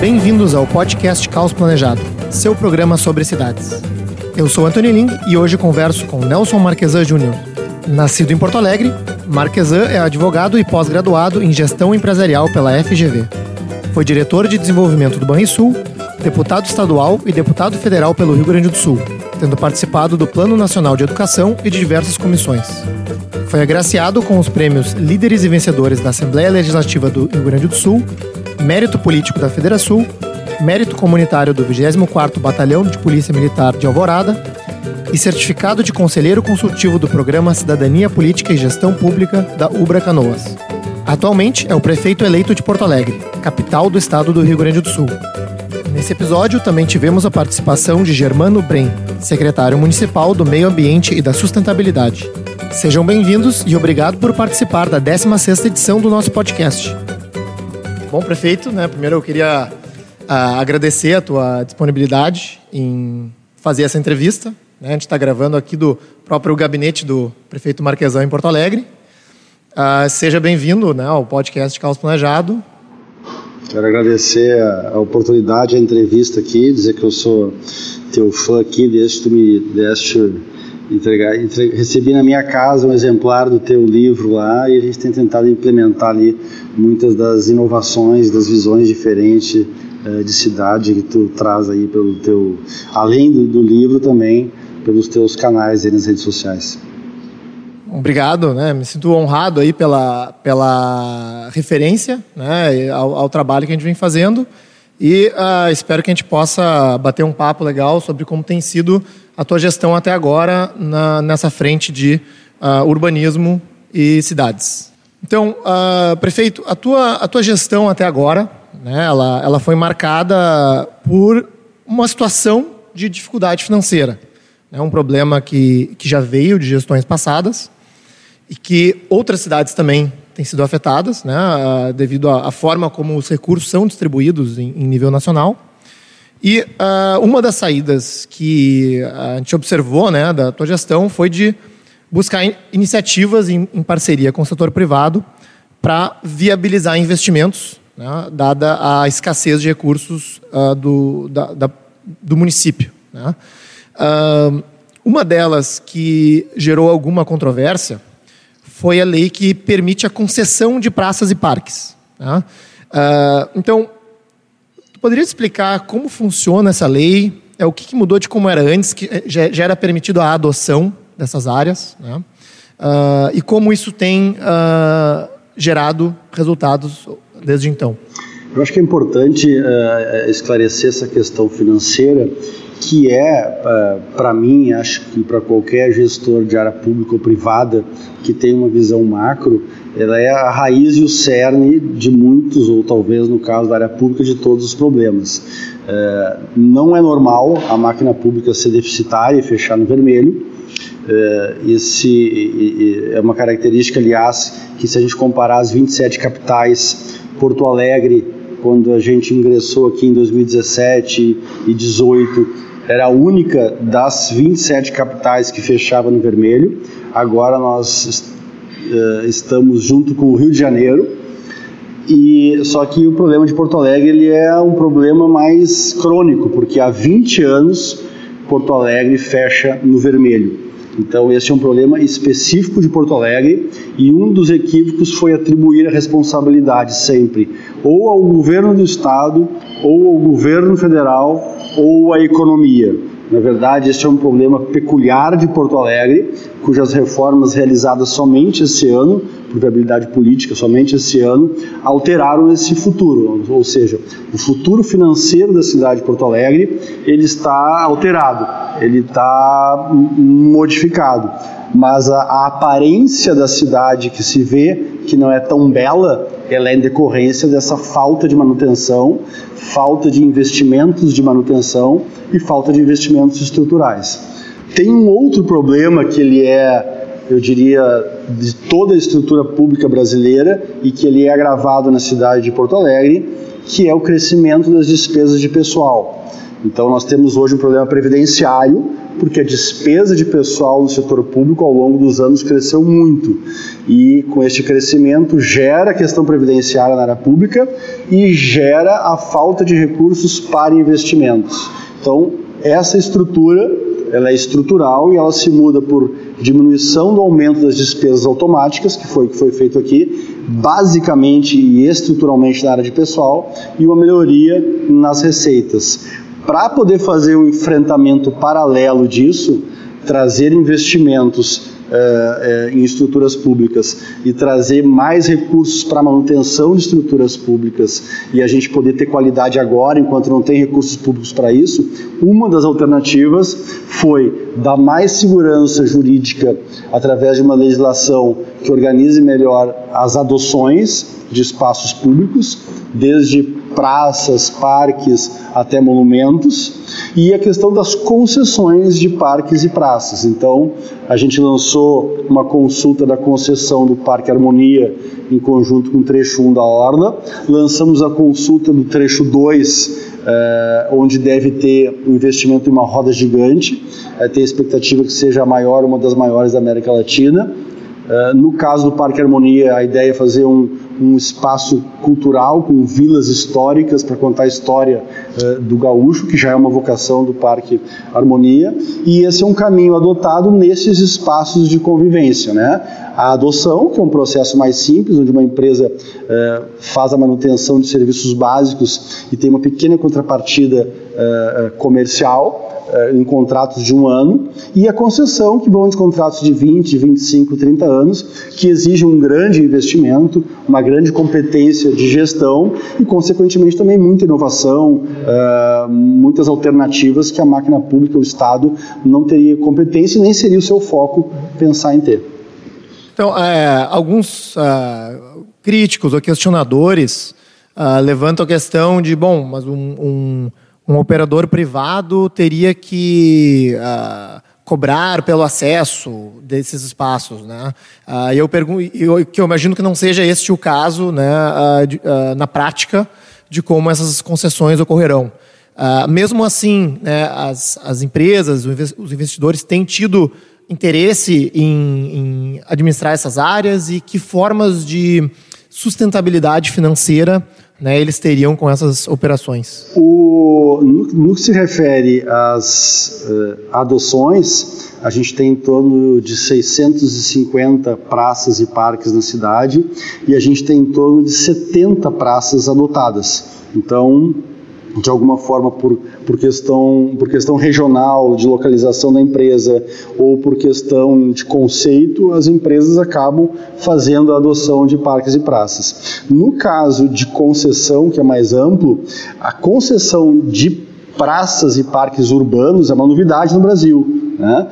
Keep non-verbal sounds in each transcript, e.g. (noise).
Bem-vindos ao podcast Caos Planejado, seu programa sobre cidades. Eu sou Antônio Ling e hoje converso com Nelson Marquesan Júnior. Nascido em Porto Alegre, Marquesan é advogado e pós-graduado em gestão empresarial pela FGV. Foi diretor de desenvolvimento do Banrisul, deputado estadual e deputado federal pelo Rio Grande do Sul, tendo participado do Plano Nacional de Educação e de diversas comissões. Foi agraciado com os prêmios Líderes e Vencedores da Assembleia Legislativa do Rio Grande do Sul Mérito Político da Federação, Mérito Comunitário do 24º Batalhão de Polícia Militar de Alvorada e Certificado de Conselheiro Consultivo do Programa Cidadania Política e Gestão Pública da Ubra Canoas. Atualmente é o prefeito eleito de Porto Alegre, capital do estado do Rio Grande do Sul. Nesse episódio também tivemos a participação de Germano Brem, secretário municipal do Meio Ambiente e da Sustentabilidade. Sejam bem-vindos e obrigado por participar da 16ª edição do nosso podcast. Bom, prefeito, né, primeiro eu queria uh, agradecer a tua disponibilidade em fazer essa entrevista. Né? A gente está gravando aqui do próprio gabinete do prefeito Marquesão em Porto Alegre. Uh, seja bem-vindo né, ao podcast Caos Planejado. Quero agradecer a, a, oportunidade, a entrevista aqui, dizer que eu sou teu fã aqui, desde que tu me deste entregar, entre, recebi na minha casa um exemplar do teu livro lá e a gente tem tentado implementar ali muitas das inovações, das visões diferentes uh, de cidade que tu traz aí pelo teu, além do, do livro também pelos teus canais aí nas redes sociais. Obrigado, né? Me sinto honrado aí pela, pela referência, né, ao, ao trabalho que a gente vem fazendo e uh, espero que a gente possa bater um papo legal sobre como tem sido a tua gestão até agora na, nessa frente de uh, urbanismo e cidades. Então, uh, prefeito, a tua, a tua gestão até agora, né, ela, ela foi marcada por uma situação de dificuldade financeira. Né, um problema que, que já veio de gestões passadas e que outras cidades também têm sido afetadas, né, devido à, forma como os recursos são distribuídos em, nível nacional. E uh, uma das saídas que a gente observou né, da tua gestão foi de buscar in iniciativas em, em, parceria com o setor privado para viabilizar investimentos, né, dada a escassez de recursos uh, do, da, da, do município. Né. Uh, uma delas que gerou alguma controvérsia foi a lei que permite a concessão de praças e parques. Né. então, Poderia explicar como funciona essa lei? É o que, que mudou de como era antes, que eh, já, já, era permitido a adoção dessas áreas, né? Uh, e como isso tem uh, gerado resultados desde então? Eu acho que é importante uh, esclarecer essa questão financeira, que é, uh, para mim, acho que para qualquer gestor de área pública ou privada que tem uma visão macro, ela é a raiz e o cerne de muitos, ou talvez no caso da área pública, de todos os problemas. É, não é normal a máquina pública ser deficitária e fechar no vermelho. É, esse é uma característica, aliás, que se a gente comparar as 27 capitais, Porto Alegre, quando a gente ingressou aqui em 2017 e 2018, era a única das 27 capitais que fechava no vermelho. Agora nós uh, estamos junto com o Rio de Janeiro. E só que o problema de Porto Alegre ele é um problema mais crônico, porque há 20 anos Porto Alegre fecha no vermelho. Então esse é um problema específico de Porto Alegre e um dos equívocos foi atribuir a responsabilidade sempre ou ao governo do estado, ou ao governo federal, ou à economia. Na verdade, este é um problema peculiar de Porto Alegre, cujas reformas realizadas somente esse ano, por viabilidade política, somente esse ano, alteraram esse futuro. Ou seja, o futuro financeiro da cidade de Porto Alegre ele está alterado, ele está modificado. Mas a, a aparência da cidade que se vê, que não é tão bela, ela é em decorrência dessa falta de manutenção, falta de investimentos de manutenção e falta de investimentos estruturais. Tem um outro problema que ele é, eu diria, de toda a estrutura pública brasileira e que ele é agravado na cidade de Porto Alegre, que é o crescimento das despesas de pessoal. Então nós temos hoje um problema previdenciário, porque a despesa de pessoal no setor público ao longo dos anos cresceu muito. E com este crescimento gera a questão previdenciária na área pública e gera a falta de recursos para investimentos. Então, essa estrutura ela é estrutural e ela se muda por diminuição do aumento das despesas automáticas, que foi que foi feito aqui, basicamente e estruturalmente na área de pessoal, e uma melhoria nas receitas. Para poder fazer um enfrentamento paralelo disso, trazer investimentos eh, eh, em estruturas públicas e trazer mais recursos para manutenção de estruturas públicas e a gente poder ter qualidade agora, enquanto não tem recursos públicos para isso, uma das alternativas foi dar mais segurança jurídica através de uma legislação que organize melhor as adoções de espaços públicos, desde praças, parques até monumentos, e a questão das concessões de parques e praças. Então, a gente lançou uma consulta da concessão do Parque Harmonia em conjunto com o trecho 1 da Orla, lançamos a consulta do trecho 2, eh, onde deve ter um investimento em uma roda gigante, eh, tem a expectativa que seja a maior, uma das maiores da América Latina. Uh, no caso do Parque Harmonia, a ideia é fazer um, um espaço cultural com vilas históricas para contar a história uh, do gaúcho, que já é uma vocação do Parque Harmonia, e esse é um caminho adotado nesses espaços de convivência. Né? A adoção, que é um processo mais simples, onde uma empresa uh, faz a manutenção de serviços básicos e tem uma pequena contrapartida comercial, eh, em contratos de um ano, e a concessão, que vão de contratos de 20, 25, 30 anos, que exigem um grande investimento, uma grande competência de gestão e, consequentemente, também muita inovação, uh, muitas alternativas que a máquina pública, o Estado, não teria competência e nem seria o seu foco pensar em ter. Então, é, alguns uh, críticos ou questionadores uh, levantam a questão de, bom, mas um, um um operador privado teria que uh, cobrar pelo acesso desses espaços, né? Uh, eu pergunto, eu, que eu imagino que não seja este o caso, né, uh, de, na prática de como essas concessões ocorrerão. mesmo assim, né, as, as empresas, os investidores têm tido interesse em, em administrar essas áreas e que formas de sustentabilidade financeira né, eles teriam com essas operações? O, no, no que se refere às uh, adoções, a gente tem em torno de 650 praças e parques na cidade e a gente tem em torno de 70 praças adotadas. Então, de alguma forma por, por, questão, por questão regional, de localização da empresa ou por questão de conceito, as empresas acabam fazendo a adoção de parques e praças. No caso de concessão, que é mais amplo, a concessão de praças e parques urbanos é uma novidade no Brasil. Né?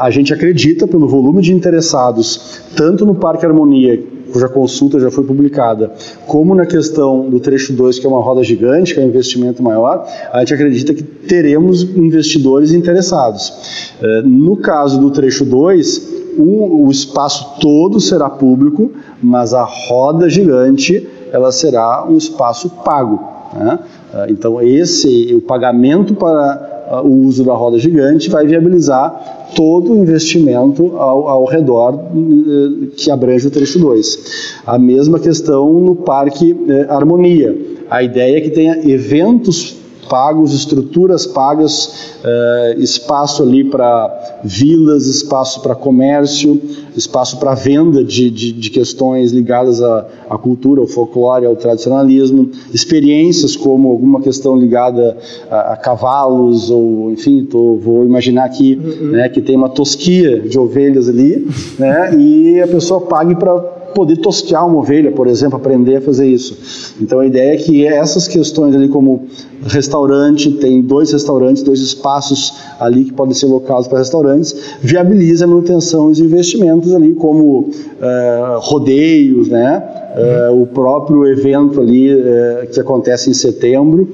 A gente acredita, pelo volume de interessados, tanto no Parque Harmonia, cuja consulta já foi publicada, como na questão do trecho 2, que é uma roda gigante, que é um investimento maior, a gente acredita que teremos investidores interessados. É, no caso do trecho 2, um, o espaço todo será público, mas a roda gigante ela será um espaço pago. Né? É, então esse o pagamento para o uso da roda gigante vai viabilizar todo o investimento ao, ao redor eh, que abrange o trecho 2. A mesma questão no Parque eh, Harmonia. A ideia é que tenha eventos pagos, estruturas pagas, eh, espaço ali para vilas, espaço para comércio, espaço para venda de, de, de, questões ligadas à, à, cultura, ao folclore, ao tradicionalismo, experiências como alguma questão ligada a, a cavalos, ou enfim, tô, vou imaginar aqui uhum. né, que tem uma tosquia de ovelhas ali, né, e a pessoa pague para poder tosquear uma ovelha, por exemplo, aprender a fazer isso. Então a ideia é que essas questões ali como restaurante, tem dois restaurantes, dois espaços ali que podem ser locados para restaurantes, viabiliza a manutenção e investimentos ali como uh, rodeios, né? Uh, o próprio evento ali uh, que acontece em setembro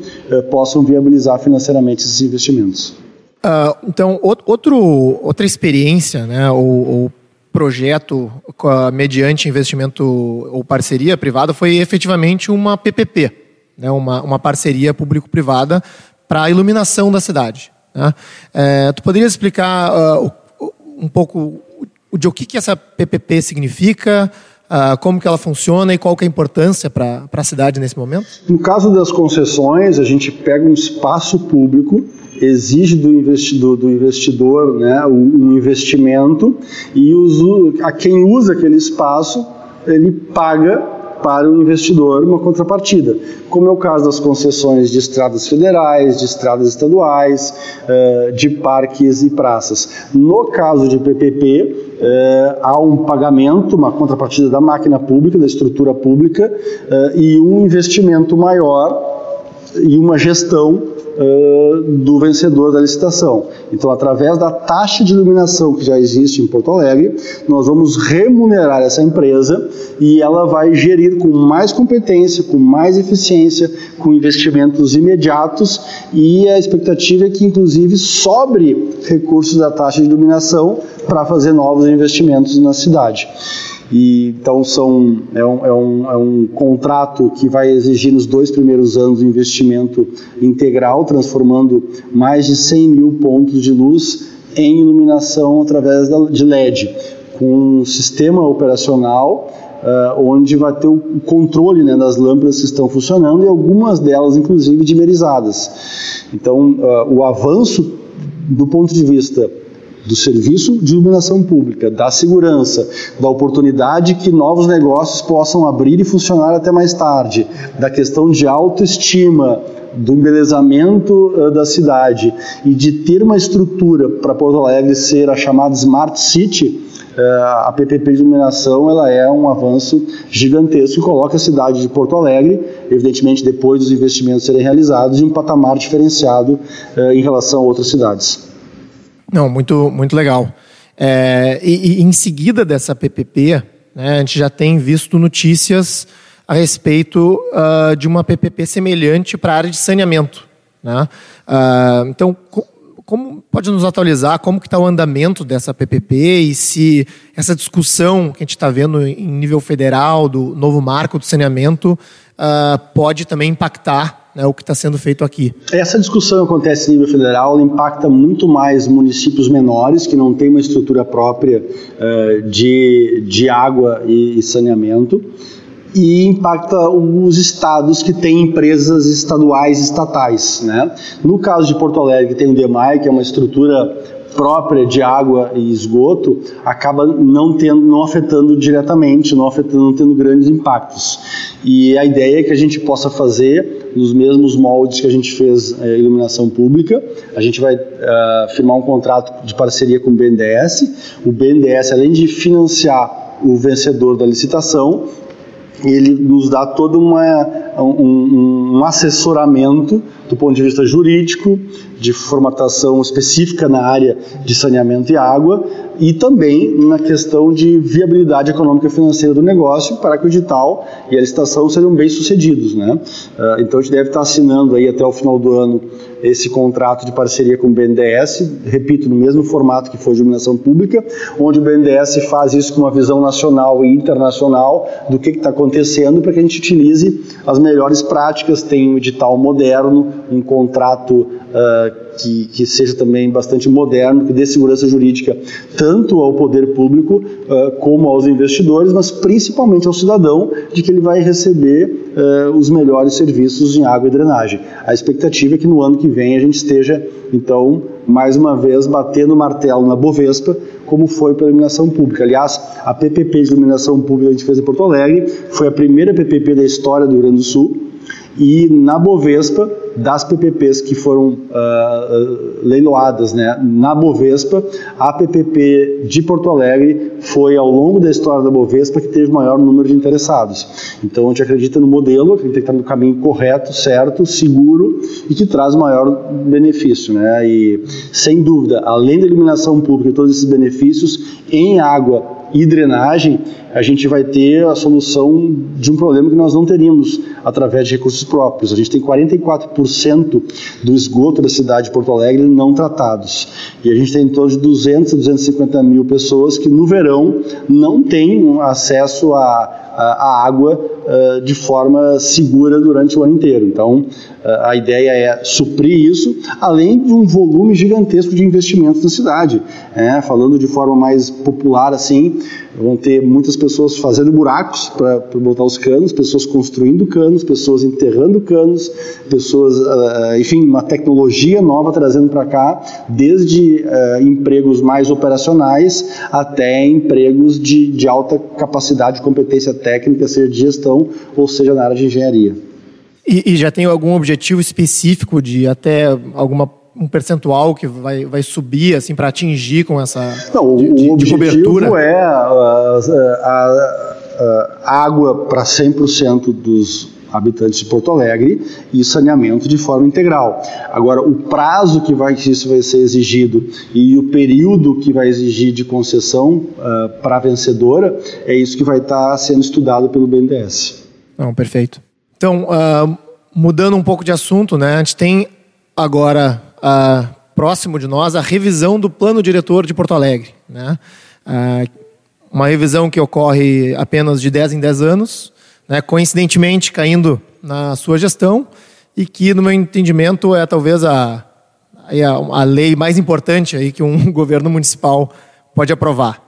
possam viabilizar financeiramente esses investimentos. Uh, então, outro, outra experiência, né, ou, ou projeto mediante investimento ou parceria privada foi efetivamente uma PPP, né, uma, uma parceria público-privada para a iluminação da cidade. Né? É, tu poderia explicar uh, um pouco de o que, que essa PPP significa, Uh, como que ela funciona e qual que é a importância para a cidade nesse momento? No caso das concessões, a gente pega um espaço público, exige do investidor, do investidor né, um investimento e a quem usa aquele espaço, ele paga para o investidor uma contrapartida, como é o caso das concessões de estradas federais, de estradas estaduais, eh, de parques e praças. No caso de PPP, eh, há um pagamento, uma contrapartida da máquina pública, da estrutura pública, eh, e um investimento maior e uma gestão uh, do vencedor da licitação. Então, através da taxa de iluminação que já existe em Porto Alegre, nós vamos remunerar essa empresa e ela vai gerir com mais competência, com mais eficiência, com investimentos imediatos e a expectativa é que, inclusive, sobre recursos da taxa de iluminação para fazer novos investimentos na cidade. E, então são, é, um, é, um, é um contrato que vai exigir nos dois primeiros anos investimento integral, transformando mais de 100 mil pontos de luz em iluminação através de LED, com um sistema operacional uh, onde vai ter o controle né, das lâmpadas que estão funcionando e algumas delas, inclusive, dimerizadas. Então, uh, o avanço do ponto de vista do serviço de iluminação pública, da segurança, da oportunidade que novos negócios possam abrir e funcionar até mais tarde, da questão de autoestima, do embelezamento uh, da cidade e de ter uma estrutura para Porto Alegre ser a chamada Smart City, uh, a PPP de iluminação ela é um avanço gigantesco e coloca a cidade de Porto Alegre, evidentemente depois dos investimentos serem realizados, em um patamar diferenciado uh, em relação a outras cidades. Não, muito, muito legal. É, e, e, em seguida dessa PPP, né, a gente já tem visto notícias a respeito uh, de uma PPP semelhante para a área de saneamento. Né? Uh, então, co como pode nos atualizar como que está o andamento dessa PPP e se essa discussão que a gente está vendo em nível federal do novo marco do saneamento uh, pode também impactar né, o que está sendo feito aqui. Essa discussão acontece a nível federal, ela impacta muito mais municípios menores que não têm uma estrutura própria uh, de, de água e, saneamento e impacta os estados que têm empresas estaduais estatais. Né? No caso de Porto Alegre, tem o DEMAI, que é uma estrutura própria de água e esgoto acaba não tendo, não afetando diretamente, não afetando, não tendo grandes impactos. E a ideia é que a gente possa fazer nos mesmos moldes que a gente fez é, iluminação pública. A gente vai uh, firmar um contrato de parceria com o BNDES. O BNDES, além de financiar o vencedor da licitação, ele nos dá todo uma, um, um, assessoramento do ponto de vista jurídico, de formatação específica na área de saneamento e água, e também na questão de viabilidade econômica e financeira do negócio para que o edital e a licitação sejam bem sucedidos. Né? Ah, então a gente deve estar assinando aí até o final do ano esse contrato de parceria com o BNDES, repito, no mesmo formato que foi de iluminação pública, onde o BNDES faz isso com uma visão nacional e internacional do que está acontecendo para que a gente utilize as melhores práticas, tem um edital moderno, um contrato uh, que, que, seja também bastante moderno, que dê segurança jurídica tanto ao poder público uh, como aos investidores, mas principalmente ao cidadão, de que ele vai receber uh, os melhores serviços em água e drenagem. A expectativa é que no ano que vem a gente esteja, então, mais uma vez, batendo o martelo na Bovespa, como foi pela iluminação pública. Aliás, a PPP de iluminação pública que a gente fez em Porto Alegre foi a primeira PPP da história do Rio Grande do Sul, e na Bovespa, das PPPs que foram uh, leiloadas né, na Bovespa, a PPP de Porto Alegre foi, ao longo da história da Bovespa, que teve o maior número de interessados. Então, a gente acredita no modelo, acredita que está no caminho correto, certo, seguro e que traz maior benefício. Né? E, sem dúvida, além da iluminação pública e todos esses benefícios, em água e drenagem, a gente vai ter a solução de um problema que nós não teríamos através de recursos próprios. A gente tem 44% do esgoto da cidade de Porto Alegre não tratados. E a gente tem em torno de 200 a 250 mil pessoas que no verão não têm acesso a a água de forma segura durante o ano inteiro. Então, a ideia é suprir isso, além de um volume gigantesco de investimentos na cidade. É, falando de forma mais popular assim, vão ter muitas pessoas fazendo buracos para botar os canos, pessoas construindo canos, pessoas enterrando canos, pessoas, uh, enfim, uma tecnologia nova trazendo para cá, desde empregos mais operacionais até empregos de, de alta capacidade, competência técnica, seja de gestão ou seja na área de engenharia. E, e já tem algum objetivo específico de até alguma um percentual que vai, vai subir assim para atingir com essa Não, de, o de, de cobertura? é a, a, a água para 100% dos habitantes de Porto Alegre e saneamento de forma integral. Agora, o prazo que vai que isso vai ser exigido e o período que vai exigir de concessão uh, para a vencedora é isso que vai estar tá sendo estudado pelo BNDES. Não, perfeito. Então, uh, mudando um pouco de assunto, né? A gente tem agora uh, próximo de nós a revisão do plano diretor de Porto Alegre, né? Uma revisão que ocorre apenas de 10 em 10 anos, né? coincidentemente caindo na sua gestão e que, no meu entendimento, é talvez a, a, a lei mais importante aí que um (laughs) governo municipal pode aprovar.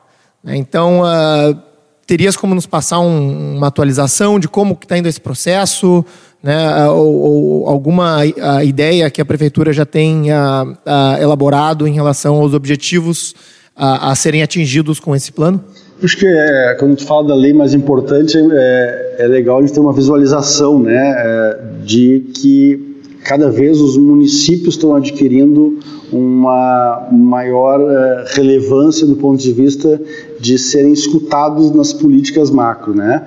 Né? Então, uh, terias como nos passar um, uma atualização de como está indo esse processo, né, ou, ou alguma ideia que a prefeitura já tenha elaborado em relação aos objetivos a, a, serem atingidos com esse plano? Acho que é, quando gente fala da lei mais importante, é, é legal a gente ter uma visualização né, é, de que cada vez os municípios estão adquirindo uma maior uh, relevância do ponto de vista de serem escutados nas políticas macro. Né?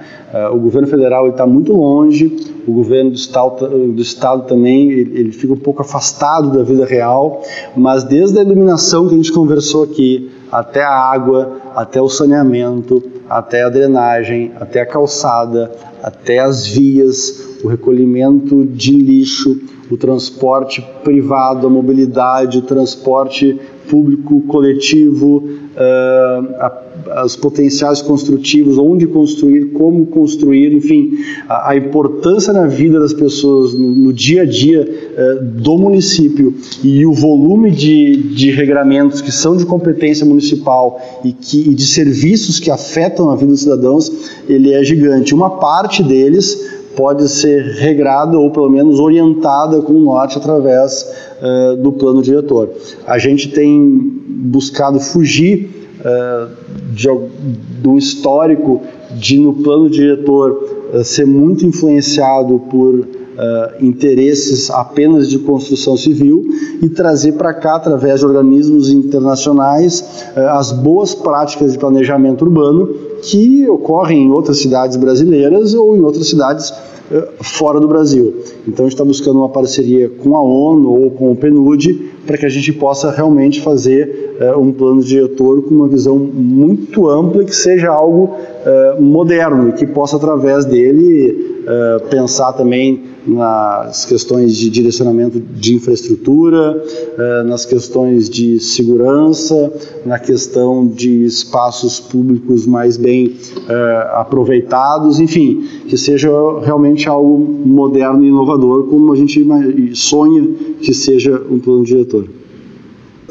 O governo federal está muito longe, o governo do estado, do estado também ele, fica um pouco afastado da vida real, mas desde a iluminação que a gente conversou aqui, até a água, até o saneamento, até a drenagem, até a calçada, até as vias, o recolhimento de lixo, o transporte privado, a mobilidade, o transporte público coletivo, os potenciais construtivos, onde construir, como construir, enfim, a, importância na vida das pessoas, no, dia a dia uh, do município e o volume de, de regramentos que são de competência municipal e, que, e de serviços que afetam a vida dos cidadãos, ele é gigante. Uma parte deles pode ser regrada ou pelo menos orientada com o norte através uh, do plano diretor. A gente tem buscado fugir uh, de, do histórico de no plano diretor uh, ser muito influenciado por Uh, interesses apenas de construção civil e trazer para cá, através de organismos internacionais, uh, as boas práticas de planejamento urbano que ocorrem em outras cidades brasileiras ou em outras cidades uh, fora do Brasil. Então, a gente está buscando uma parceria com a ONU ou com o PNUD para que a gente possa realmente fazer um plano diretor com uma visão muito ampla e que seja algo moderno e que possa, através dele, pensar também nas questões de direcionamento de infraestrutura, eh, nas questões de segurança, na questão de espaços públicos mais bem eh, aproveitados, enfim, que seja realmente algo moderno e inovador, como a gente sonha que seja um plano diretor.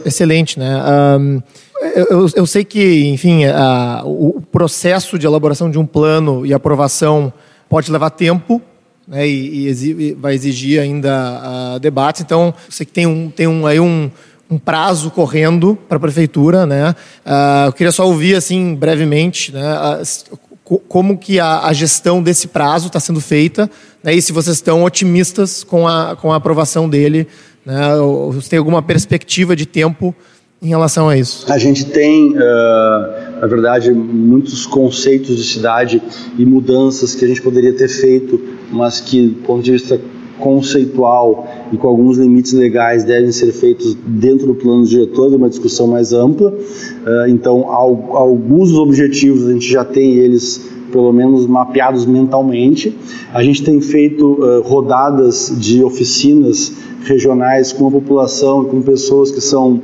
Excelente, né? Um, eu, eu, sei que, enfim, o processo de elaboração de um plano e aprovação pode levar tempo, né, e, e, vai exigir ainda uh, debates. Então, você que tem um, tem um, aí um, um prazo correndo para a prefeitura, né? Uh, eu queria só ouvir assim brevemente, né? Uh, como que a, a, gestão desse prazo está sendo feita, né? E se vocês estão otimistas com a, com a aprovação dele, né? Ou, se tem alguma perspectiva de tempo em relação a isso? A gente tem, uh, na verdade, muitos conceitos de cidade e mudanças que a gente poderia ter feito, mas que, do ponto de vista conceitual e com alguns limites legais devem ser feitos dentro do plano diretor de uma discussão mais ampla. Uh, então, alguns dos objetivos a gente já tem eles pelo menos mapeados mentalmente. A gente tem feito uh, rodadas de oficinas regionais com a população e com pessoas que são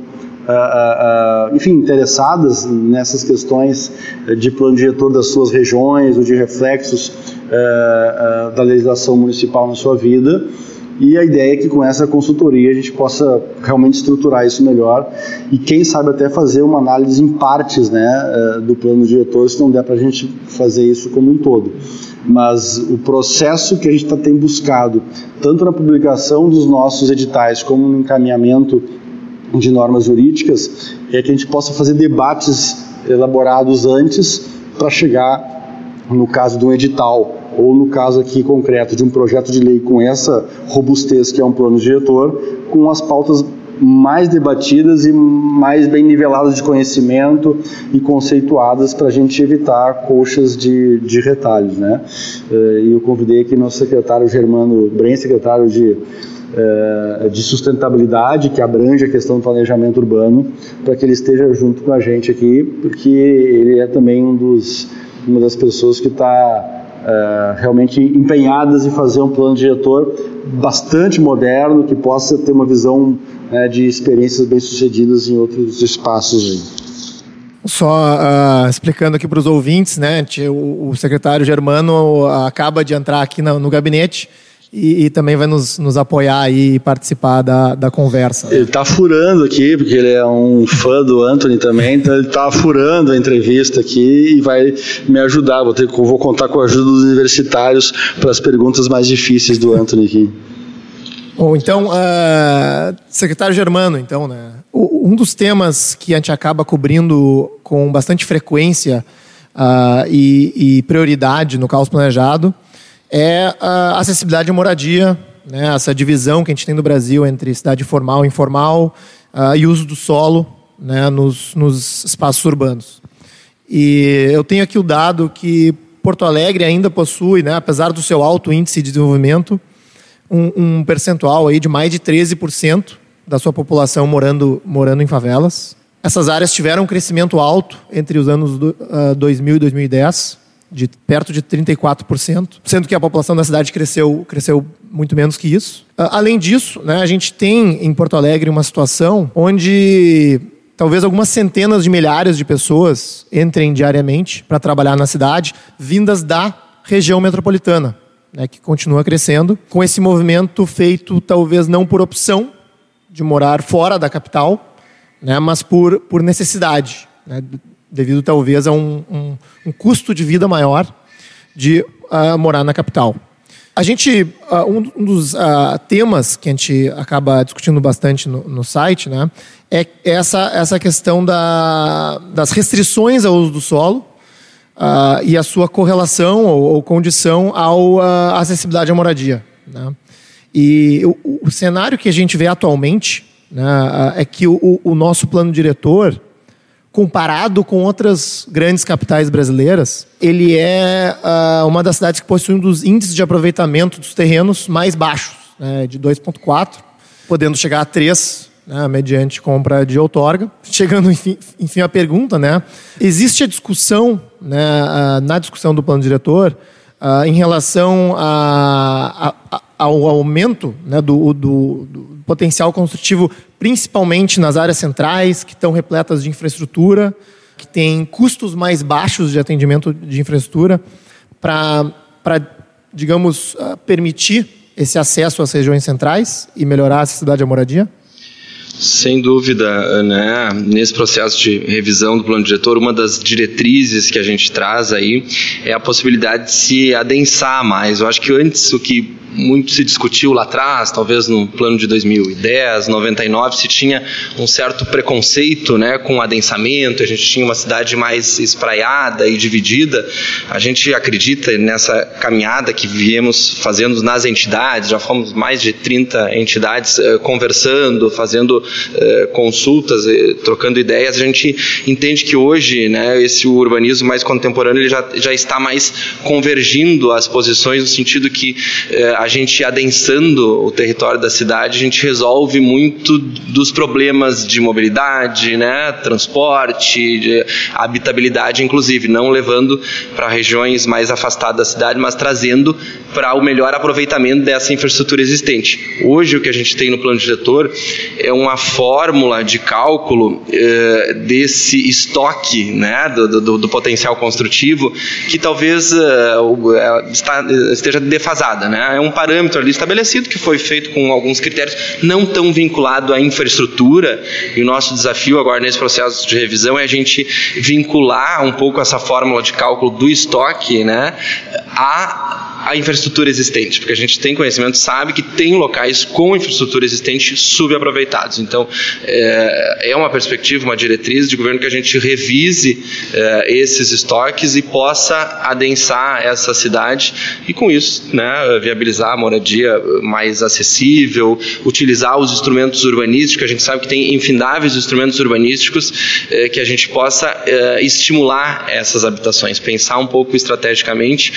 enfim, interessadas nessas questões de plano diretor das suas regiões ou de reflexos da legislação municipal na sua vida. E a ideia é que com essa consultoria a gente possa realmente estruturar isso melhor e quem sabe até fazer uma análise em partes né, do plano diretor, se não der para a gente fazer isso como um todo mas o processo que a gente tá, tem buscado, tanto na publicação dos nossos editais como no encaminhamento de normas jurídicas, é que a gente possa fazer debates elaborados antes para chegar, no caso de um edital, ou no caso aqui concreto de um projeto de lei com essa robustez que é um plano diretor, com as pautas mais debatidas e mais bem niveladas de conhecimento e conceituadas para a gente evitar coxas de, de retalhos. Né? Eh, e eu convidei aqui nosso secretário Germano Bren, secretário de eh, de sustentabilidade que abrange a questão do planejamento urbano, para que ele esteja junto com a gente aqui, porque ele é também um dos, uma das pessoas que está uh, realmente empenhadas em fazer um plano diretor bastante moderno, que possa ter uma visão né, de experiências bem-sucedidas em outros espaços. Só uh, explicando aqui para os ouvintes, né, o, o, secretário Germano acaba de entrar aqui no, no gabinete e, e, também vai nos, nos apoiar e participar da, da conversa. Ele está furando aqui, porque ele é um fã do Anthony também, então ele está furando a entrevista aqui e vai me ajudar. Vou, ter, vou contar com a ajuda dos universitários para as perguntas mais difíceis do Anthony aqui. Bom, então, uh, secretário Germano, então, né? Um dos temas que a gente acaba cobrindo com bastante frequência uh, e, e, prioridade no caos planejado é a acessibilidade à moradia, né? essa divisão que a gente tem no Brasil entre cidade formal e informal uh, e uso do solo né? nos, nos espaços urbanos. E eu tenho aqui o dado que Porto Alegre ainda possui, né, apesar do seu alto índice de desenvolvimento, um, um percentual aí de mais de 13% da sua população morando, morando em favelas. Essas áreas tiveram um crescimento alto entre os anos do, uh, 2000 e 2010, de perto de 34%, sendo que a população da cidade cresceu, cresceu muito menos que isso. Uh, além disso, né, a gente tem em Porto Alegre uma situação onde talvez algumas centenas de milhares de pessoas entrem diariamente para trabalhar na cidade, vindas da região metropolitana né, que continua crescendo, com esse movimento feito talvez não por opção de morar fora da capital, né, mas por, por necessidade, né, devido talvez a um, um, um, custo de vida maior de uh, morar na capital. A gente, uh, um, um, dos uh, temas que a gente acaba discutindo bastante no, no site, né, é essa, essa questão da, das restrições ao uso do solo, e a sua correlação ou, ou condição à acessibilidade à moradia. Né? E o, o, cenário que a gente vê atualmente né, é que o, o, nosso plano diretor, comparado com outras grandes capitais brasileiras, ele é uma das cidades que possui um dos índices de aproveitamento dos terrenos mais baixos, né, de 2,4, podendo chegar a 3 né, mediante compra de outorga. Chegando, enfim, enfim, à pergunta, né, existe a discussão, né, na discussão do plano diretor, uh, em relação a, a, a, ao aumento né, do, do, do, potencial construtivo, principalmente nas áreas centrais, que estão repletas de infraestrutura, que têm custos mais baixos de atendimento de infraestrutura, para, digamos, uh, permitir esse acesso às regiões centrais e melhorar a acessibilidade à moradia? Sem dúvida, né? Nesse processo de revisão do plano diretor, uma das diretrizes que a gente traz aí é a possibilidade de se adensar mais. Eu acho que antes o que muito se discutiu lá atrás, talvez no plano de 2010, 99, se tinha um certo preconceito né, com adensamento, a gente tinha uma cidade mais espraiada e dividida. A gente acredita nessa caminhada que viemos fazendo nas entidades, já fomos mais de 30 entidades eh, conversando, fazendo eh, consultas, eh, trocando ideias. A gente entende que hoje né, esse urbanismo mais contemporâneo ele já, já está mais convergindo as posições no sentido que a gente adensando o território da cidade, a gente resolve muito dos problemas de mobilidade, né, transporte, de habitabilidade, inclusive, não levando para regiões mais afastadas da cidade, mas trazendo para o melhor aproveitamento dessa infraestrutura existente. Hoje, o que a gente tem no plano diretor é uma fórmula de cálculo eh, desse estoque né, do, do, do, potencial construtivo que talvez eh, está, esteja defasada. Né? É um parâmetro ali estabelecido que foi feito com alguns critérios não tão vinculado à infraestrutura e o nosso desafio agora nesse processo de revisão é a gente vincular um pouco essa fórmula de cálculo do estoque né, a a infraestrutura existente, porque a gente tem conhecimento, sabe que tem locais com infraestrutura existente subaproveitados. Então, é, é uma perspectiva, uma diretriz de governo que a gente revise é, esses estoques e possa adensar essa cidade e, com isso, né, viabilizar a moradia mais acessível, utilizar os instrumentos urbanísticos. A gente sabe que tem infindáveis instrumentos urbanísticos é, que a gente possa estimular essas habitações, pensar um pouco estrategicamente,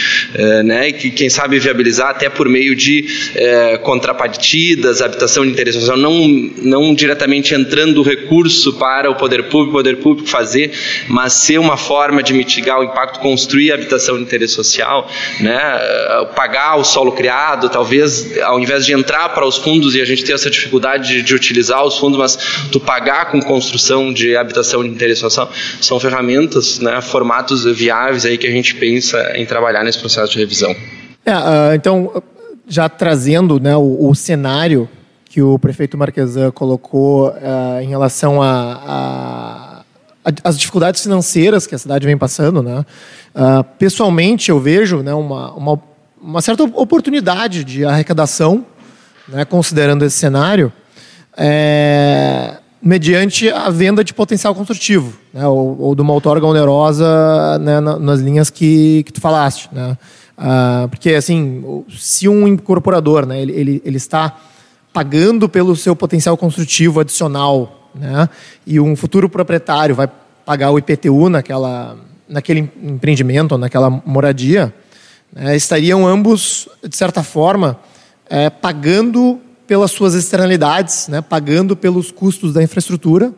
né, que quem sabe viabilizar até por meio de é, contrapartidas, habitação de interesse social, não, não diretamente entrando o recurso para o poder público, poder público fazer, mas ser uma forma de mitigar o impacto, construir habitação de interesse social, né, pagar o solo criado, talvez ao invés de entrar para os fundos e a gente ter essa dificuldade de, de utilizar os fundos, mas tu pagar com construção de habitação de interesse social, são ferramentas, né, formatos viáveis aí que a gente pensa em trabalhar nesse processo de revisão. É, uh, então, já trazendo né, o, o, cenário que o prefeito Marquesan colocou uh, em relação a, a, as dificuldades financeiras que a cidade vem passando, né? Uh, pessoalmente, eu vejo né, uma, uma, uma, certa oportunidade de arrecadação, né, considerando esse cenário, é, mediante a venda de potencial construtivo, né, ou, ou de uma outorga onerosa né, nas linhas que, que tu falaste. Né? Uh, porque, assim, se um incorporador, né, ele, ele, ele está pagando pelo seu potencial construtivo adicional, né, e um futuro proprietário vai pagar o IPTU naquela, naquele empreendimento, naquela moradia, né, estariam ambos, de certa forma, é, pagando pelas suas externalidades, né, pagando pelos custos da infraestrutura,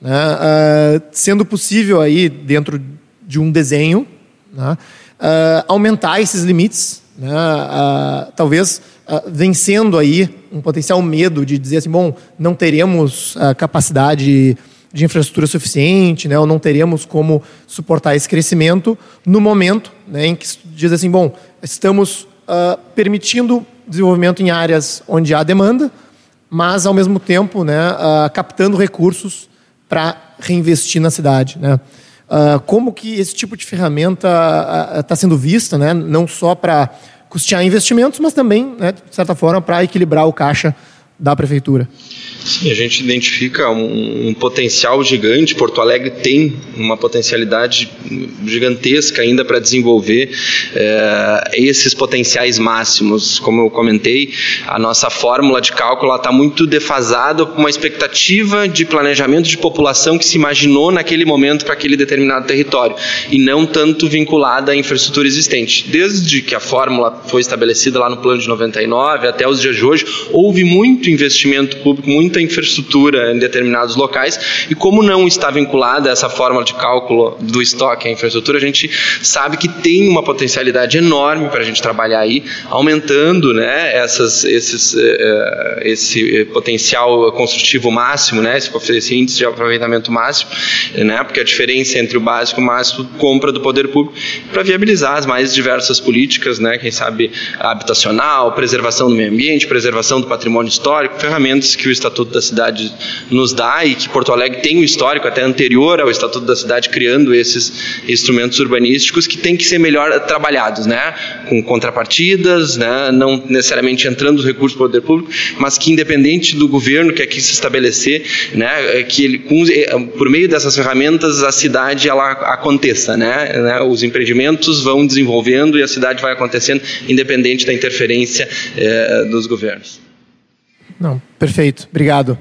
né, uh, sendo possível aí, dentro de um desenho, né, uh, aumentar esses limites, né? uh, talvez vencendo aí um potencial medo de dizer assim, bom, não teremos capacidade de infraestrutura suficiente, né, ou não teremos como suportar esse crescimento no momento né, em que diz assim, bom, estamos permitindo desenvolvimento em áreas onde há demanda, mas ao mesmo tempo, né, captando recursos para reinvestir na cidade, né. Uh, como que esse tipo de ferramenta está uh, sendo vista, né? não só para custear investimentos, mas também, né, de certa forma, para equilibrar o caixa da prefeitura. Sim, a gente identifica um, um, potencial gigante. Porto Alegre tem uma potencialidade gigantesca ainda para desenvolver é, esses potenciais máximos. Como eu comentei, a nossa fórmula de cálculo está muito defasada com uma expectativa de planejamento de população que se imaginou naquele momento para aquele determinado território e não tanto vinculada à infraestrutura existente. Desde que a fórmula foi estabelecida lá no plano de 99 até os dias de hoje, houve muito investimento público, muito muita infraestrutura em determinados locais e como não está vinculada essa fórmula de cálculo do estoque à infraestrutura, a gente sabe que tem uma potencialidade enorme para a gente trabalhar aí, aumentando né, essas, esses, uh, esse potencial construtivo máximo, né, esse, esse índice de aproveitamento máximo, né, porque a diferença entre o básico e o máximo compra do poder público para viabilizar as mais diversas políticas, né, quem sabe habitacional, preservação do meio ambiente, preservação do patrimônio histórico, ferramentas que o Estatuto da Cidade nos dá e que Porto Alegre tem um histórico até anterior ao Estatuto da Cidade criando esses instrumentos urbanísticos que têm que ser melhor trabalhados, né? Com contrapartidas, né? Não necessariamente entrando os recursos do poder público, mas que independente do governo que aqui se estabelecer, né? Que ele, com, é, por meio dessas ferramentas a cidade ela aconteça, né? né? Os empreendimentos vão desenvolvendo e a cidade vai acontecendo independente da interferência eh, dos governos. Não, perfeito, obrigado.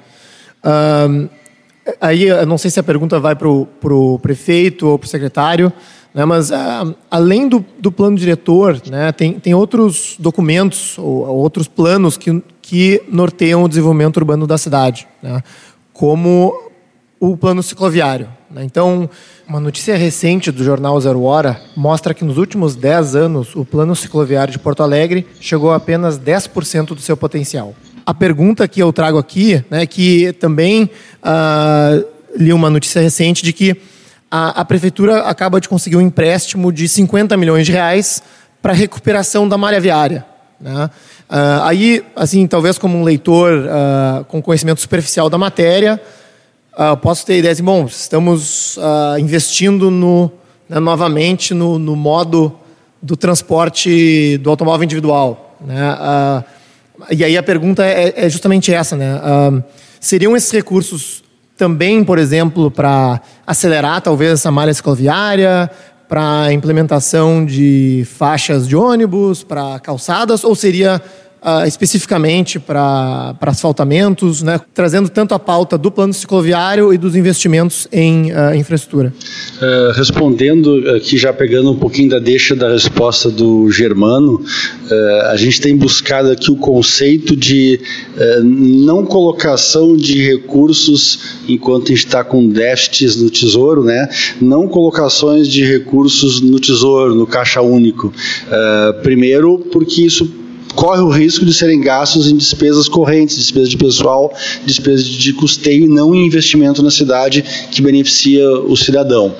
Aí, eu não sei se a pergunta vai para o prefeito ou para o secretário, Né? Mas, uh, além do, do plano diretor, né, tem, tem outros documentos ou, ou outros planos que, que norteiam o desenvolvimento urbano da cidade, né? como o plano cicloviário. Né? Então, uma notícia recente do jornal Zero Hora mostra que nos últimos 10 anos o plano cicloviário de Porto Alegre chegou a apenas 10% do seu potencial. A pergunta que eu trago aqui, né, que também uh, li uma notícia recente de que a, a, prefeitura acaba de conseguir um empréstimo de 50 milhões de reais para recuperação da malha viária. Né? Uh, aí, assim, talvez como um leitor uh, com conhecimento superficial da matéria, uh, posso ter ideias, bom, estamos investindo no, né, novamente no, no, modo do transporte do automóvel individual. Né? E aí a pergunta é, é justamente essa, né? seriam esses recursos também, por exemplo, para acelerar talvez essa malha cicloviária, para implementação de faixas de ônibus, para calçadas, ou seria uh, especificamente para asfaltamentos, né, trazendo tanto a pauta do plano cicloviário e dos investimentos em uh, infraestrutura? Uh, respondendo aqui, já pegando um pouquinho da deixa da resposta do Germano, a gente tem buscado aqui o conceito de não colocação de recursos enquanto a gente está com déficits no tesouro, né? não colocações de recursos no tesouro, no caixa único. primeiro, porque isso corre o risco de serem gastos em despesas correntes, despesas de pessoal, despesas de custeio e não em investimento na cidade que beneficia o cidadão.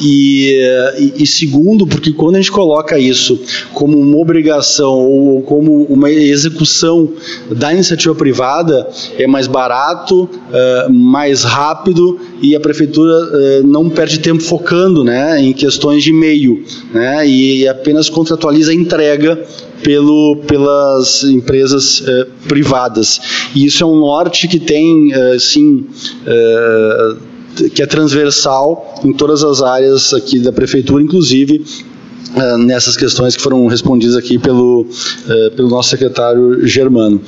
E, e, e, segundo, porque quando a gente coloca isso como uma obrigação ou como uma execução da iniciativa privada, é mais barato, uh, mais rápido e a prefeitura uh, não perde tempo focando né, em questões de meio né, e apenas contratualiza a entrega pelo, pelas empresas eh, privadas. E isso é um norte que tem, sim, eh, que é transversal em todas as áreas aqui da prefeitura, inclusive nessas questões que foram respondidas aqui pelo, pelo nosso secretário Germano.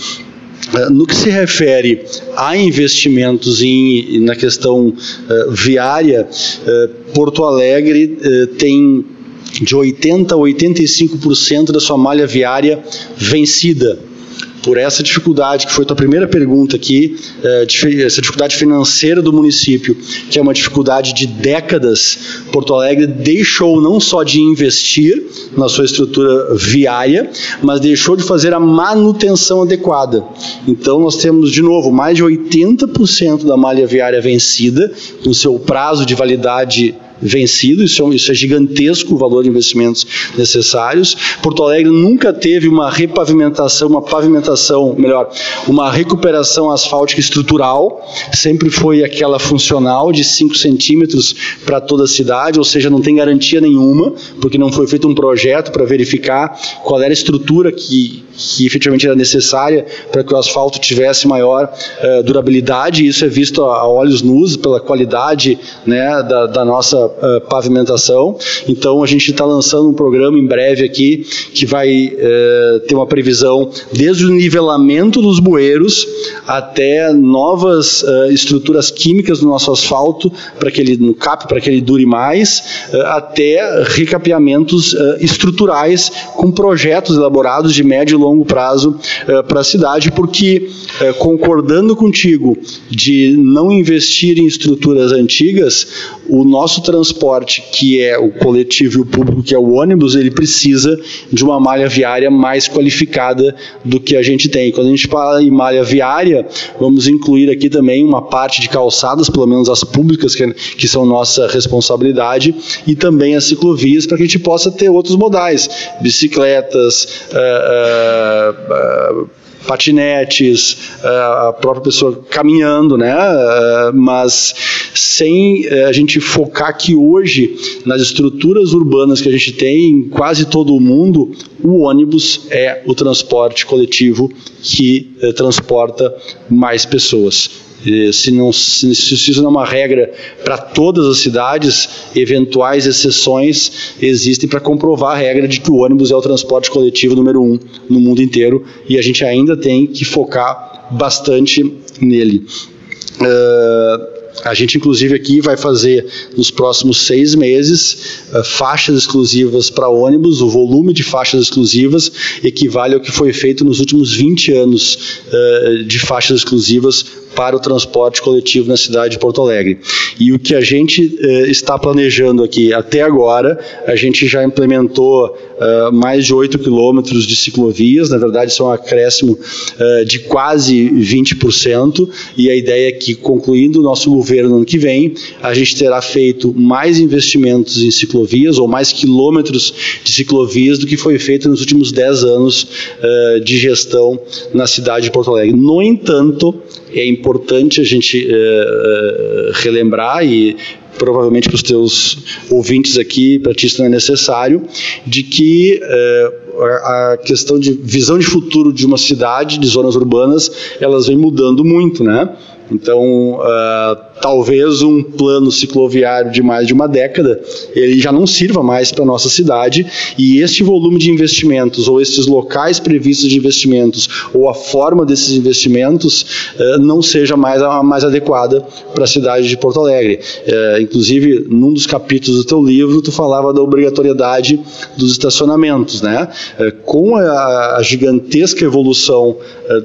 No que se refere a investimentos em, na questão viária, Porto Alegre tem de 80% a 85% da sua malha viária vencida por essa dificuldade, que foi a tua primeira pergunta aqui, eh, essa dificuldade financeira do município, que é uma dificuldade de décadas, Porto Alegre deixou não só de investir na sua estrutura viária, mas deixou de fazer a manutenção adequada. Então nós temos, de novo, mais de 80% da malha viária vencida, com seu prazo de validade vencido, isso é, isso é gigantesco o valor de investimentos necessários. Porto Alegre nunca teve uma repavimentação, uma pavimentação, melhor, uma recuperação asfáltica estrutural, sempre foi aquela funcional de 5 centímetros para toda a cidade, ou seja, não tem garantia nenhuma, porque não foi feito um projeto para verificar qual era a estrutura que, que efetivamente era necessária para que o asfalto tivesse maior uh, durabilidade, e isso é visto a, a olhos nus pela qualidade né, da, da nossa uh, pavimentação. Então a gente está lançando um programa em breve aqui que vai uh, ter uma previsão desde o nivelamento dos bueiros até novas uh, estruturas químicas do nosso asfalto para que ele no cap para que ele dure mais, até recapeamentos estruturais com projetos elaborados de médio e longo prazo para a cidade, porque concordando contigo de não investir em estruturas antigas, o nosso transporte, que é o coletivo e o público, que é o ônibus, ele precisa de uma malha viária mais qualificada do que a gente tem. Quando a gente fala em malha viária, vamos incluir aqui também uma parte de calçadas, pelo menos as públicas, que, que são nossa responsabilidade, e também as ciclovias, para que a gente possa ter outros modais, bicicletas, uh, uh, uh, patinetes, eh, a própria pessoa caminhando, né? Eh, mas sem eh, a gente focar que hoje nas estruturas urbanas que a gente tem em quase todo o mundo, o ônibus é o transporte coletivo que transporta mais pessoas se, não, se isso não é uma regra para todas as cidades, eventuais exceções existem para comprovar a regra de que o ônibus é o transporte coletivo número um no mundo inteiro e a gente ainda tem que focar bastante nele. Uh, a gente, inclusive, aqui vai fazer nos próximos seis meses uh, faixas exclusivas para ônibus. O volume de faixas exclusivas equivale ao que foi feito nos últimos 20 anos uh, de faixas exclusivas para o transporte coletivo na cidade de Porto Alegre. E o que a gente eh, está planejando aqui até agora, a gente já implementou eh, mais de 8 quilômetros de ciclovias, na verdade isso é um acréscimo eh, de quase 20%, e a ideia é que concluindo o nosso governo no ano que vem, a gente terá feito mais investimentos em ciclovias, ou mais quilômetros de ciclovias do que foi feito nos últimos 10 anos de gestão na cidade de Porto Alegre. No entanto, é importante a gente é, relembrar e provavelmente para os teus ouvintes aqui, para ti isso não é necessário, de que é, a questão de visão de futuro de uma cidade, de zonas urbanas, elas vem mudando muito, né? Então, uh, talvez um plano cicloviário de mais de uma década, ele já não sirva mais para a nossa cidade e este volume de investimentos, ou esses locais previstos de investimentos, ou a forma desses investimentos, uh, não seja mais a mais adequada para a cidade de Porto Alegre. Uh, inclusive, num dos capítulos do teu livro, tu falava da obrigatoriedade dos estacionamentos, né? com a, a gigantesca evolução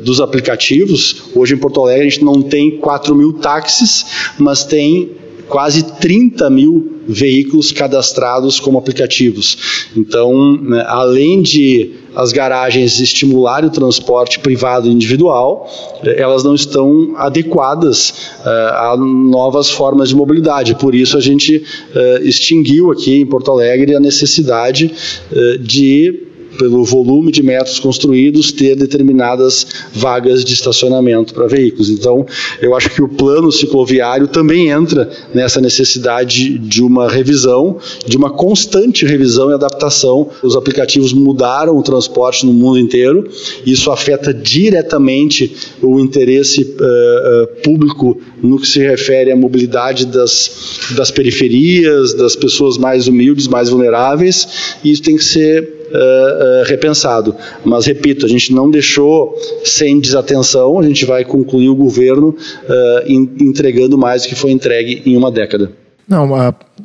dos aplicativos, hoje em Porto Alegre a gente não tem 4 mil táxis, mas tem quase 30 mil veículos cadastrados como aplicativos. Então, né, além de as garagens estimularem o transporte privado individual, elas não estão adequadas uh, a novas formas de mobilidade. Por isso, a gente uh, extinguiu aqui em Porto Alegre a necessidade uh, de pelo volume de metros construídos, ter determinadas vagas de estacionamento para veículos. Então, eu acho que o plano cicloviário também entra nessa necessidade de uma revisão, de uma constante revisão e adaptação. Os aplicativos mudaram o transporte no mundo inteiro, isso afeta diretamente o interesse uh, uh, público no que se refere à mobilidade das, das periferias, das pessoas mais humildes, mais vulneráveis, e isso tem que ser uh, uh, repensado. Mas, repito, a gente não deixou sem desatenção, a gente vai concluir o governo uh, entregando mais do que foi entregue em uma década. Não,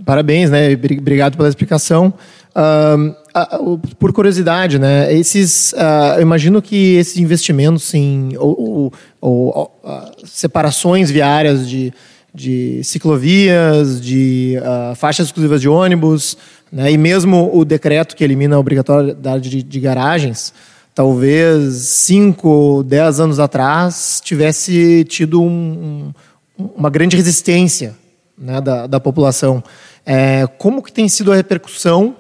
parabéns, né? Obrigado pela explicação. por curiosidade, né? Esses, eu imagino que esses investimentos em ou, ou, ou separações viárias de, de ciclovias, de faixas exclusivas de ônibus, né? E mesmo o decreto que elimina a obrigatoriedade de, de garagens, talvez 5, 10 anos atrás, tivesse tido um, um, uma grande resistência né, da, da população. É, como que tem sido a repercussão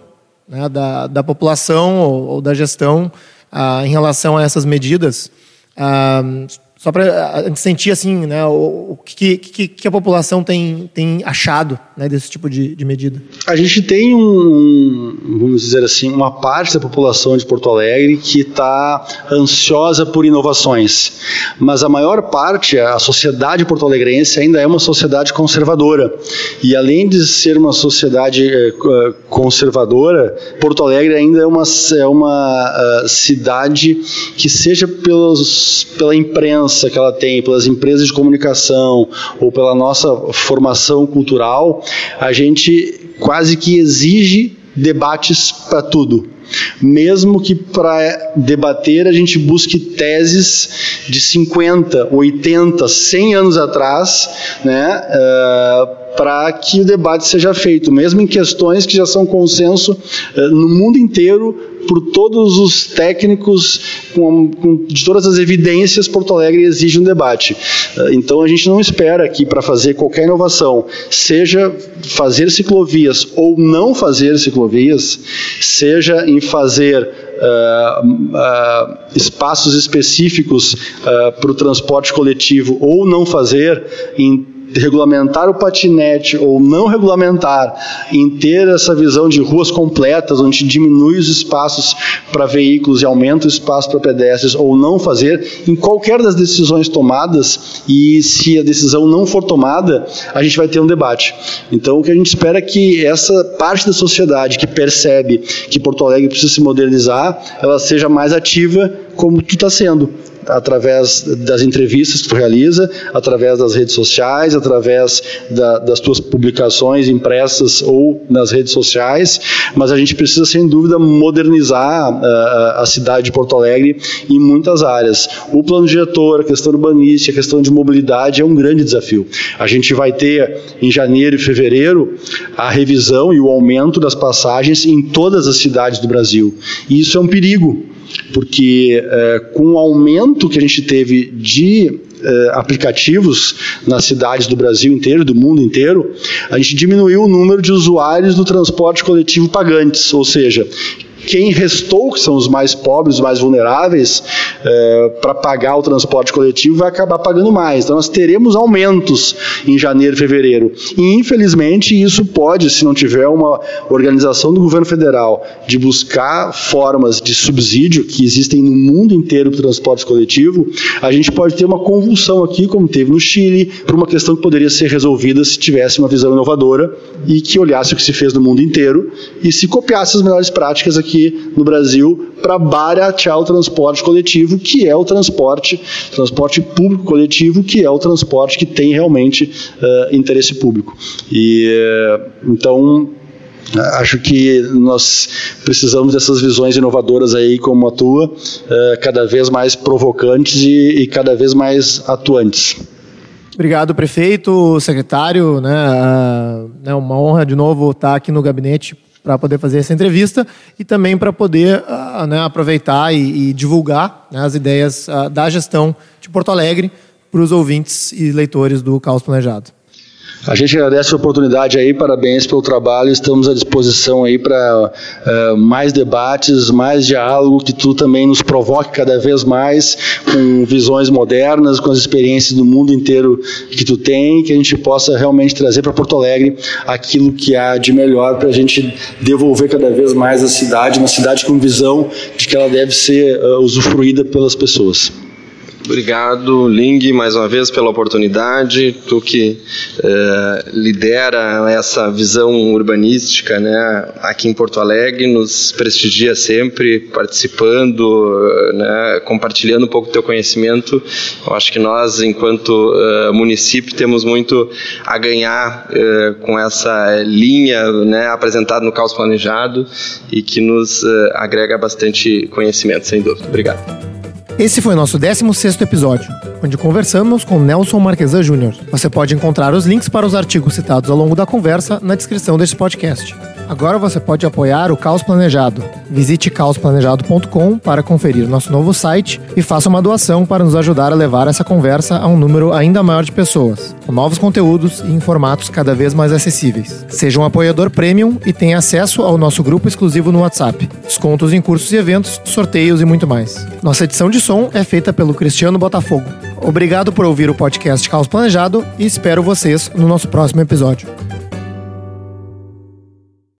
né, da, da população ou, ou da gestão ah, em relação a essas medidas? Ah, só para sentir assim, né, o, o que, que, que, a população tem, tem achado né, desse tipo de, de medida. A gente tem um, vamos dizer assim, uma parte da população de Porto Alegre que está ansiosa por inovações, mas a maior parte, a sociedade porto-alegrense ainda é uma sociedade conservadora e além de ser uma sociedade eh, conservadora, Porto Alegre ainda é uma, é uma uh, cidade que seja pelos, pela imprensa que ela tem pelas empresas de comunicação ou pela nossa formação cultural, a gente quase que exige debates para tudo. Mesmo que para debater a gente busque teses de 50, 80, 100 anos atrás, né, uh, para que o debate seja feito, mesmo em questões que já são consenso uh, no mundo inteiro por todos os técnicos, com, com, de todas as evidências, Porto Alegre exige um debate. Uh, então a gente não espera que para fazer qualquer inovação, seja fazer ciclovias ou não fazer ciclovias, seja em fazer Uh, uh, espaços específicos uh, para o transporte coletivo ou não fazer em regulamentar o patinete ou não regulamentar, em ter essa visão de ruas completas, onde diminui os espaços para veículos e aumenta o espaço para pedestres, ou não fazer, em qualquer das decisões tomadas, e se a decisão não for tomada, a gente vai ter um debate. Então, o que a gente espera é que essa parte da sociedade que percebe que Porto Alegre precisa se modernizar, ela seja mais ativa como tu está sendo através das entrevistas que tu realiza, através das redes sociais, através da, das tuas publicações impressas ou nas redes sociais, mas a gente precisa, sem dúvida, modernizar uh, a cidade de Porto Alegre em muitas áreas. O plano diretor, a questão urbanística, a questão de mobilidade é um grande desafio. A gente vai ter em janeiro e fevereiro a revisão e o aumento das passagens em todas as cidades do Brasil. E isso é um perigo, porque é, com o aumento que a gente teve de é, aplicativos nas cidades do Brasil inteiro, do mundo inteiro, a gente diminuiu o número de usuários do transporte coletivo pagantes, ou seja, quem restou, que são os mais pobres, os mais vulneráveis, é, para pagar o transporte coletivo, vai acabar pagando mais. Então, nós teremos aumentos em janeiro e fevereiro. E, infelizmente, isso pode, se não tiver uma organização do governo federal de buscar formas de subsídio que existem no mundo inteiro para o transporte coletivo, a gente pode ter uma convulsão aqui, como teve no Chile, por uma questão que poderia ser resolvida se tivesse uma visão inovadora e que olhasse o que se fez no mundo inteiro e se copiasse as melhores práticas aqui aqui no Brasil para baratear o transporte coletivo, que é o transporte, transporte público coletivo, que é o transporte que tem realmente uh, interesse público. E uh, então Acho que nós precisamos dessas visões inovadoras aí como a tua, cada vez mais provocantes e, cada vez mais atuantes. Obrigado, prefeito, secretário. Né, é uma honra de novo estar aqui no gabinete para poder fazer essa entrevista e também para poder uh, né, aproveitar e, e divulgar né, as ideias uh, da gestão de Porto Alegre para os ouvintes e leitores do Caos Planejado. A gente agradece a oportunidade aí, parabéns pelo trabalho, estamos à disposição aí para uh, mais debates, mais diálogo, que tu também nos provoque cada vez mais com visões modernas, com as experiências do mundo inteiro que tu tem, que a gente possa realmente trazer para Porto Alegre aquilo que há de melhor para a gente devolver cada vez mais a cidade, uma cidade com visão de que ela deve ser uh, usufruída pelas pessoas. Obrigado, Ling, mais uma vez pela oportunidade. Tu que eh, lidera essa visão urbanística né, aqui em Porto Alegre, nos prestigia sempre, participando, né, compartilhando um pouco do teu conhecimento. Eu acho que nós, enquanto uh, município, temos muito a ganhar uh, com essa linha né, apresentada no Caos Planejado e que nos uh, agrega bastante conhecimento, sem dúvida. Obrigado. Esse foi nosso 16º episódio, onde conversamos com Nelson Marquesan Jr. Você pode encontrar os links para os artigos citados ao longo da conversa na descrição deste podcast. Agora você pode apoiar o Caos Planejado. Visite caosplanejado.com para conferir nosso novo site e faça uma doação para nos ajudar a levar essa conversa a um número ainda maior de pessoas, com novos conteúdos e em formatos cada vez mais acessíveis. Seja um apoiador premium e tenha acesso ao nosso grupo exclusivo no WhatsApp, descontos em cursos e eventos, sorteios e muito mais. Nossa edição de som é feita pelo Cristiano Botafogo. Obrigado por ouvir o podcast Caos Planejado e espero vocês no nosso próximo episódio.